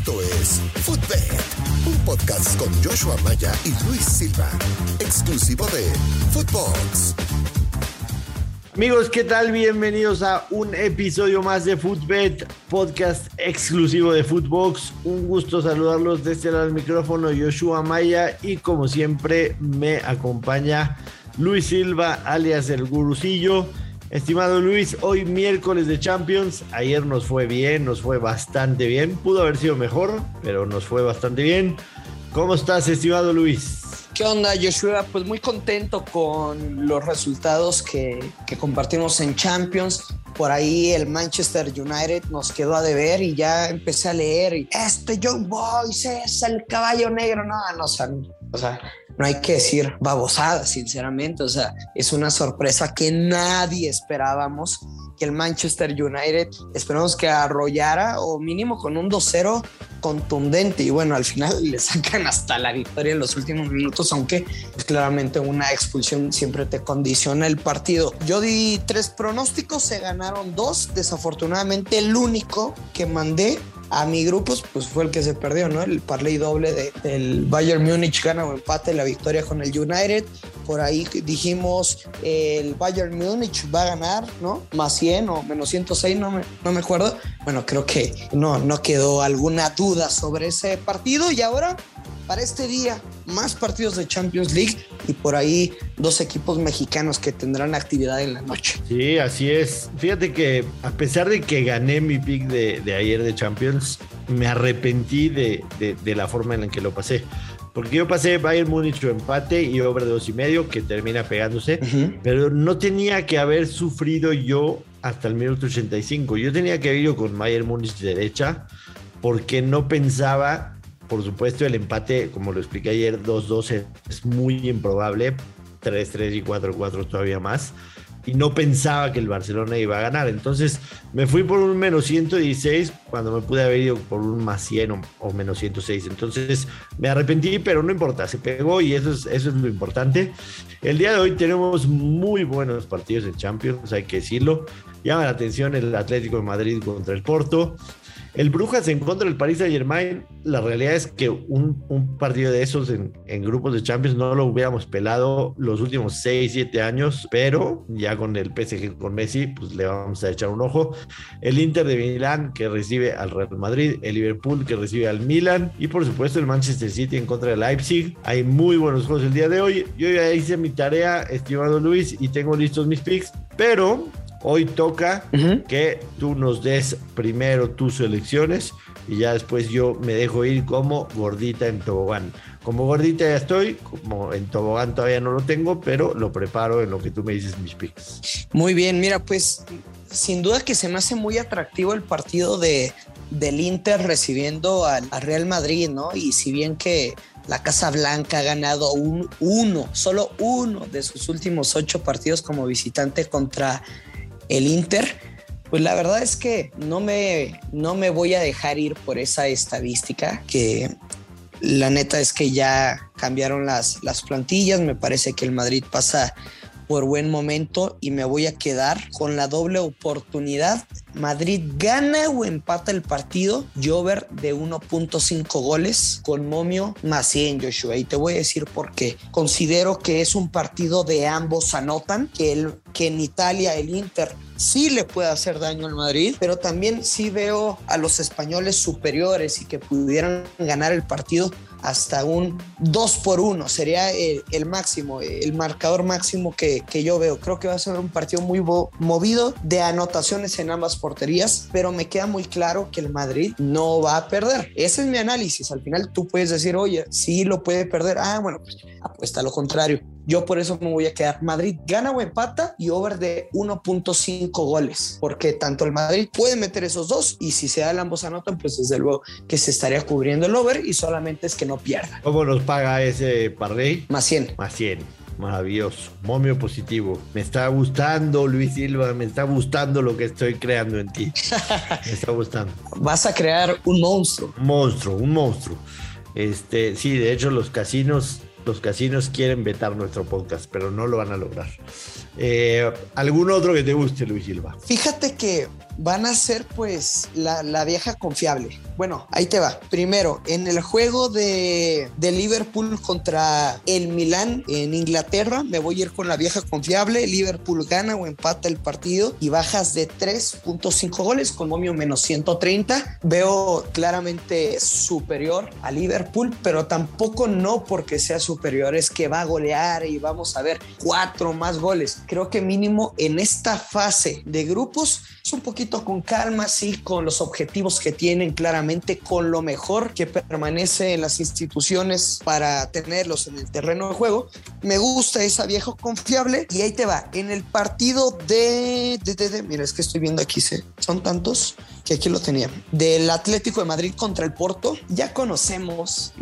Esto es Footbed, un podcast con Joshua Maya y Luis Silva, exclusivo de Footbox. Amigos, ¿qué tal? Bienvenidos a un episodio más de Footbed, podcast exclusivo de Footbox. Un gusto saludarlos desde el micrófono, Joshua Maya, y como siempre me acompaña Luis Silva, alias el Gurucillo. Estimado Luis, hoy miércoles de Champions, ayer nos fue bien, nos fue bastante bien, pudo haber sido mejor, pero nos fue bastante bien. ¿Cómo estás, estimado Luis? ¿Qué onda, Joshua? Pues muy contento con los resultados que, compartimos en Champions. Por ahí el Manchester United nos quedó a deber y ya empecé a leer. Este Young Boys es el caballo negro. No, no, o sea, no hay que decir babosada, sinceramente. O sea, es una sorpresa que nadie esperábamos que el Manchester United esperamos que arrollara o mínimo con un 2-0 contundente. Y bueno, al final le sacan hasta la victoria en los últimos minutos, aunque pues, claramente una expulsión siempre te condiciona el partido. Yo di tres pronósticos, se ganaron dos. Desafortunadamente, el único que mandé a mi grupo pues fue el que se perdió, ¿no? El parlay doble de, del Bayern Múnich gana o empate la victoria con el United. Por ahí dijimos el Bayern Múnich va a ganar, ¿no? Más 100 o menos 106, no me, no me acuerdo. Bueno, creo que no, no quedó alguna duda sobre ese partido y ahora para este día más partidos de Champions League y por ahí dos equipos mexicanos que tendrán actividad en la noche. Sí, así es. Fíjate que a pesar de que gané mi pick de, ayer de Champions, me arrepentí de, la forma en la que lo pasé. Porque yo pasé Bayern Múnich empate y over de dos y medio, que termina pegándose, pero no tenía que haber sufrido yo hasta el minuto 85. Yo tenía que haber ido con Bayern Múnich derecha, porque no pensaba por supuesto, el empate, como lo expliqué ayer, 2-2 es muy improbable. 3-3 y 4-4 todavía más. Y no pensaba que el Barcelona iba a ganar. Entonces me fui por un menos 116 cuando me pude haber ido por un más 100 o, menos 106. Entonces me arrepentí, pero no importa, se pegó y eso es, eso es lo importante. El día de hoy tenemos muy buenos partidos en Champions, hay que decirlo. Llama la atención el Atlético de Madrid contra el Porto. El Brujas en contra del Paris Saint Germain, la realidad es que un, partido de esos en, grupos de Champions no lo hubiéramos pelado los últimos 6, 7 años, pero ya con el PSG con Messi, pues le vamos a echar un ojo. El Inter de Milán que recibe al Real Madrid, el Liverpool que recibe al Milan y por supuesto el Manchester City en contra del Leipzig. Hay muy buenos juegos el día de hoy. Yo ya hice mi tarea, estimado Luis, y tengo listos mis picks, pero Hoy toca que tú nos des primero tus elecciones y ya después yo me dejo ir como gordita en tobogán. Como gordita ya estoy, como en tobogán todavía no lo tengo, pero lo preparo en lo que tú me dices mis picks. Muy bien, mira, pues sin duda que se me hace muy atractivo el partido de, del Inter recibiendo al, Real Madrid, ¿no? Y si bien que la Casa Blanca ha ganado un, uno, solo uno de sus últimos ocho partidos como visitante contra el Inter, pues la verdad es que no me, no me voy a dejar ir por esa estadística que la neta es que ya cambiaron las, las plantillas, me parece que el Madrid pasa por buen momento y me voy a quedar con la doble oportunidad. Madrid gana o empata el partido. Jover de 1.5 goles con momio más 100, Joshua. Y te voy a decir por qué. Considero que es un partido de ambos anotan, que, el, que en Italia el Inter sí le puede hacer daño al Madrid, pero también sí veo a los españoles superiores y que pudieran ganar el partido hasta un 2 por 1 sería el, máximo, el marcador máximo que, que, yo veo. Creo que va a ser un partido muy movido de anotaciones en ambas porterías, pero me queda muy claro que el Madrid no va a perder. Ese es mi análisis. Al final tú puedes decir, oye, sí lo puede perder. Ah, bueno, pues apuesta a lo contrario. Yo por eso me voy a quedar. Madrid gana o empata y over de 1.5 goles, porque tanto el Madrid puede meter esos dos y si se da el ambos anotan, pues desde luego que se estaría cubriendo el over y solamente es que no pierda. ¿Cómo nos paga ese parrey? Más 100. Más 100. Maravilloso, momio positivo. Me está gustando, Luis Silva, me está gustando lo que estoy creando en ti. Me está gustando. Vas a crear un monstruo. Un monstruo, un monstruo. Este, sí, de hecho los casinos los casinos quieren vetar nuestro podcast, pero no lo van a lograr. Eh, ¿Algún otro que te guste, Luis Silva? Fíjate que van a ser pues la, la, vieja confiable. Bueno, ahí te va. Primero, en el juego de, de Liverpool contra el Milán en Inglaterra, me voy a ir con la vieja confiable. Liverpool gana o empata el partido y bajas de 3.5 goles con momio menos 130. Veo claramente superior a Liverpool, pero tampoco no porque sea superior, es que va a golear y vamos a ver cuatro más goles. Creo que mínimo en esta fase de grupos es un poquito con calma, sí, con los objetivos que tienen claramente, con lo mejor que permanece en las instituciones para tenerlos en el terreno de juego. Me gusta esa vieja confiable y ahí te va. En el partido de, de, de, de mira, es que estoy viendo aquí, son tantos que aquí lo tenía, del Atlético de Madrid contra el Porto. Ya conocemos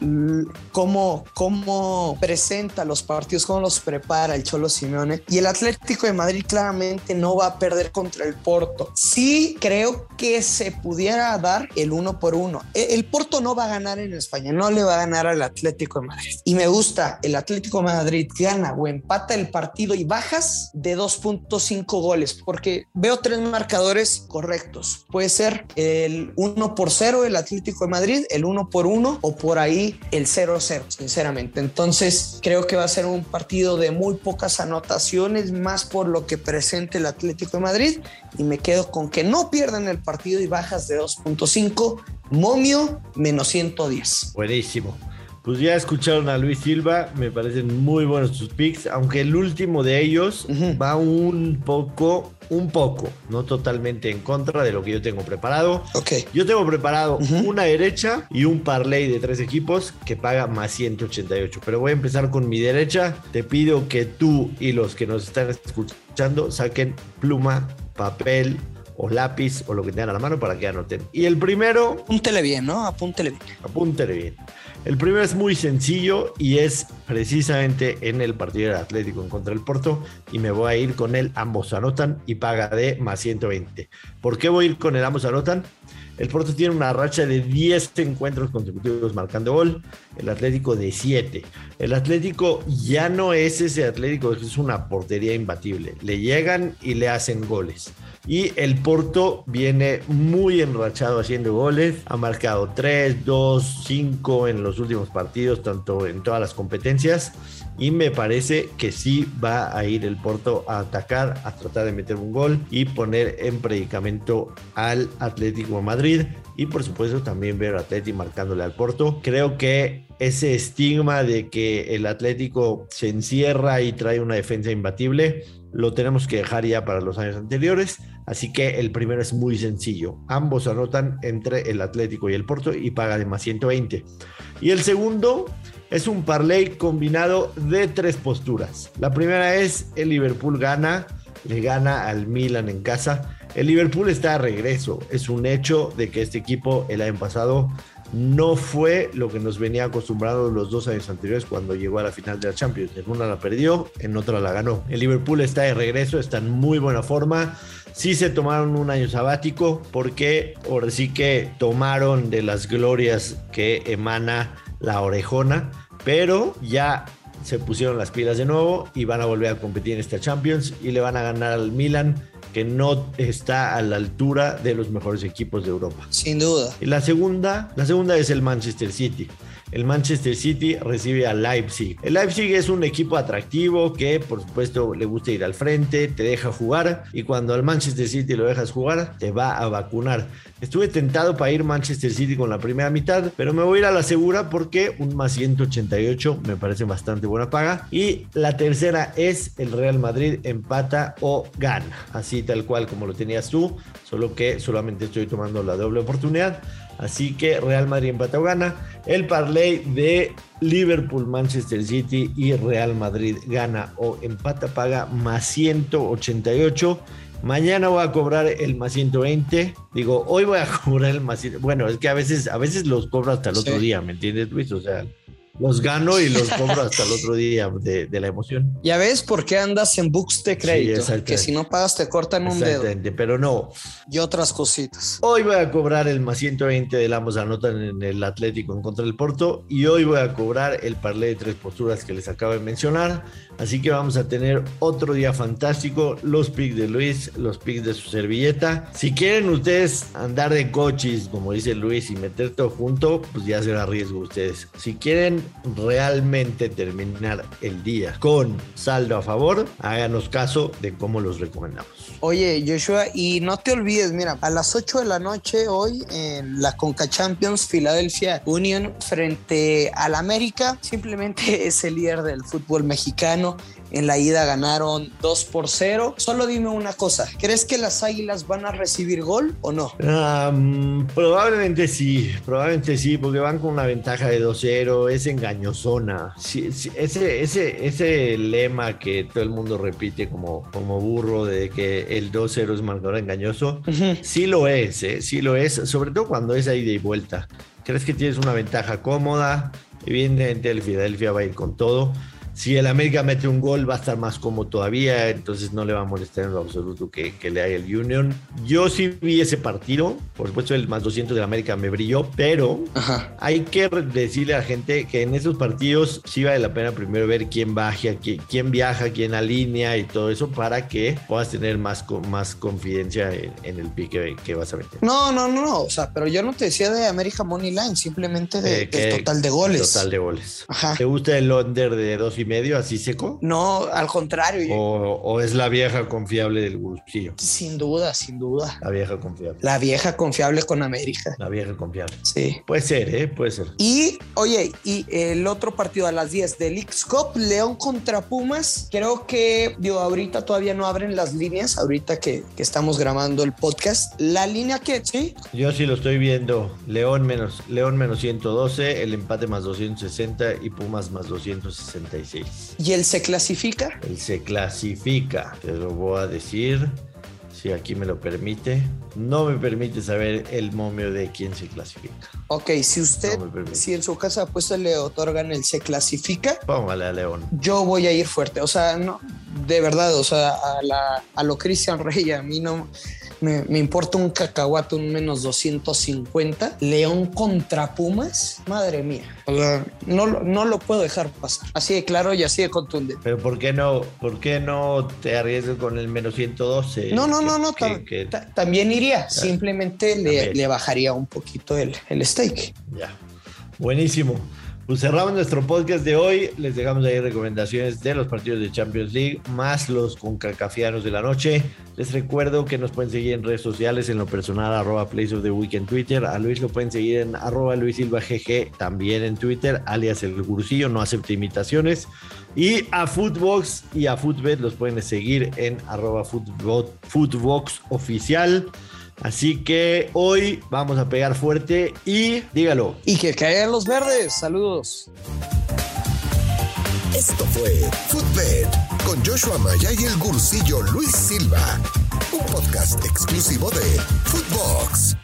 cómo, cómo presenta los partidos, cómo los prepara el Cholo Simeone. Y el Atlético de Madrid claramente no va a perder contra el Porto. Sí creo que se pudiera dar el uno por uno. E, el Porto no va a ganar en España, no le va a ganar al Atlético de Madrid. Y me gusta, el Atlético de Madrid gana o empata el partido y bajas de 2.5 goles, porque veo tres marcadores correctos. Puede ser el 1 por 0 el Atlético de Madrid, el 1 por 1 o por ahí el 0-0, sinceramente. Entonces creo que va a ser un partido de muy pocas anotaciones, más por lo que presente el Atlético de Madrid y me quedo con que no pierdan el partido y bajas de 2.5, momio menos 110. Buenísimo. Pues ya escucharon a Luis Silva, me parecen muy buenos sus picks, aunque el último de ellos va un poco, un poco, no totalmente en contra de lo que yo tengo preparado. Ok. Yo tengo preparado una derecha y un parlay de tres equipos que paga más 188. Pero voy a empezar con mi derecha. Te pido que tú y los que nos están escuchando saquen pluma, papel, o lápiz o lo que tengan a la mano para que anoten. Y el primero... Apúntele bien, ¿no? Apúntele bien. Apúntele bien. El primero es muy sencillo y es precisamente en el partido del Atlético en contra del Porto y me voy a ir con el ambos anotan y paga de más 120. ¿Por qué voy a ir con el ambos anotan? El Porto tiene una racha de 10 encuentros consecutivos marcando gol, el Atlético de 7. El Atlético ya no es ese Atlético, es una portería imbatible. Le llegan y le hacen goles. Y el Porto viene muy enrachado haciendo goles. Ha marcado 3, 2, 5 en los últimos partidos, tanto en todas las competencias. Y me parece que sí va a ir el Porto a atacar, a tratar de meter un gol y poner en predicamento al Atlético Madrid. Y por supuesto también ver a Atlético marcándole al Porto. Creo que ese estigma de que el Atlético se encierra y trae una defensa imbatible lo tenemos que dejar ya para los años anteriores. Así que el primero es muy sencillo. Ambos anotan entre el Atlético y el Porto y paga de más 120. Y el segundo es un parlay combinado de tres posturas. La primera es el Liverpool gana, le gana al Milan en casa. El Liverpool está de regreso. Es un hecho de que este equipo el año pasado no fue lo que nos venía acostumbrado los dos años anteriores cuando llegó a la final de la Champions. En una la perdió, en otra la ganó. El Liverpool está de regreso, está en muy buena forma. Sí se tomaron un año sabático porque ahora sí que tomaron de las glorias que emana la orejona, pero ya se pusieron las pilas de nuevo y van a volver a competir en esta Champions y le van a ganar al Milan que no está a la altura de los mejores equipos de Europa. Sin duda. Y la segunda, la segunda es el Manchester City el Manchester City recibe al Leipzig. El Leipzig es un equipo atractivo que por supuesto le gusta ir al frente, te deja jugar y cuando al Manchester City lo dejas jugar te va a vacunar. Estuve tentado para ir Manchester City con la primera mitad, pero me voy a ir a la segura porque un más 188 me parece bastante buena paga. Y la tercera es el Real Madrid empata o gana, así tal cual como lo tenías tú, solo que solamente estoy tomando la doble oportunidad. Así que Real Madrid empata o gana. El parlay de Liverpool, Manchester City y Real Madrid gana o empata paga más 188. Mañana voy a cobrar el más 120. Digo, hoy voy a cobrar el más Bueno, es que a veces, a veces los cobro hasta el otro día, ¿me entiendes, Luis? O sea, los gano y los compro hasta el otro día de, de, la emoción. Ya ves por qué andas en books de crédito, que si no pagas te cortan un dedo. pero no. Y otras cositas. Hoy voy a cobrar el más 120 del Amos anotan en el Atlético en contra del Porto y hoy voy a cobrar el parlé de tres posturas que les acabo de mencionar. Así que vamos a tener otro día fantástico. Los picks de Luis, los picks de su servilleta. Si quieren ustedes andar de coches, como dice Luis, y meter todo junto, pues ya será riesgo ustedes. Si quieren realmente terminar el día con saldo a favor, háganos caso de cómo los recomendamos. Oye, Joshua, y no te olvides, mira, a las 8 de la noche hoy en la Conca Champions Philadelphia Union frente al América, simplemente es el líder del fútbol mexicano en la ida ganaron 2 por 0. Solo dime una cosa, ¿crees que las Águilas van a recibir gol o no? probablemente sí, probablemente sí, porque van con una ventaja de 2-0, es engañosona. ese, ese, ese lema que todo el mundo repite como, como burro de que el 2-0 es marcador engañoso, sí lo es, ¿eh? sí lo es, sobre todo cuando es ida y vuelta. ¿Crees que tienes una ventaja cómoda? Evidentemente el Filadelfia va a ir con todo si el América mete un gol va a estar más cómodo todavía, entonces no le va a molestar en lo absoluto que, le haga el Union. Yo sí vi ese partido, por supuesto el más 200 del América me brilló, pero hay que decirle a la gente que en esos partidos sí vale la pena primero ver quién baja, quién, viaja, quién alinea y todo eso para que puedas tener más, más confidencia en, el pique que vas a meter. No, no, no, no, o sea, pero yo no te decía de América Money Line, simplemente de, eh, del total de goles. Total de goles. ¿Te gusta el under de dos y medio así seco? No, al contrario. O, es la vieja confiable del bolsillo? Sin duda, sin duda. La vieja confiable. La vieja confiable con América. La vieja confiable. Sí. Puede ser, ¿eh? Puede ser. Y, oye, y el otro partido a las 10 del X Cup, León contra Pumas. Creo que, digo, ahorita todavía no abren las líneas, ahorita que, que estamos grabando el podcast. La línea que, ¿sí? Yo sí lo estoy viendo. León menos, León menos 112, el empate más 260 y Pumas más 266. ¿Y él se clasifica? Él se clasifica, te lo voy a decir, si aquí me lo permite. No me permite saber el momio de quién se clasifica. Ok, si usted, si en su casa apuesta le otorgan el se clasifica, póngale a León. Yo voy a ir fuerte, o sea, no, de verdad, o sea, a, la, a lo Cristian Rey, a mí no me, importa un cacahuate, un menos 250. León contra Pumas, madre mía. no, no lo puedo dejar pasar. Así de claro y así de contundente. Pero ¿por qué no, por qué no te arriesgas con el menos 112? No, no, no, no. también iría. Simplemente le, le, bajaría un poquito el, el steak. Ya. Buenísimo. Pues cerramos nuestro podcast de hoy. Les dejamos ahí recomendaciones de los partidos de Champions League, más los concacafianos de la noche. Les recuerdo que nos pueden seguir en redes sociales, en lo personal, arroba Place of the Week en Twitter. A Luis lo pueden seguir en arroba Luis Silva GG, también en Twitter, alias el Gursillo, no acepta imitaciones. Y a Footbox y a Footbet los pueden seguir en arroba Footbox Oficial. Así que hoy vamos a pegar fuerte y dígalo. Y que caigan los verdes. Saludos. Esto fue Footbed con Joshua Maya y el gursillo Luis Silva, un podcast exclusivo de Footbox.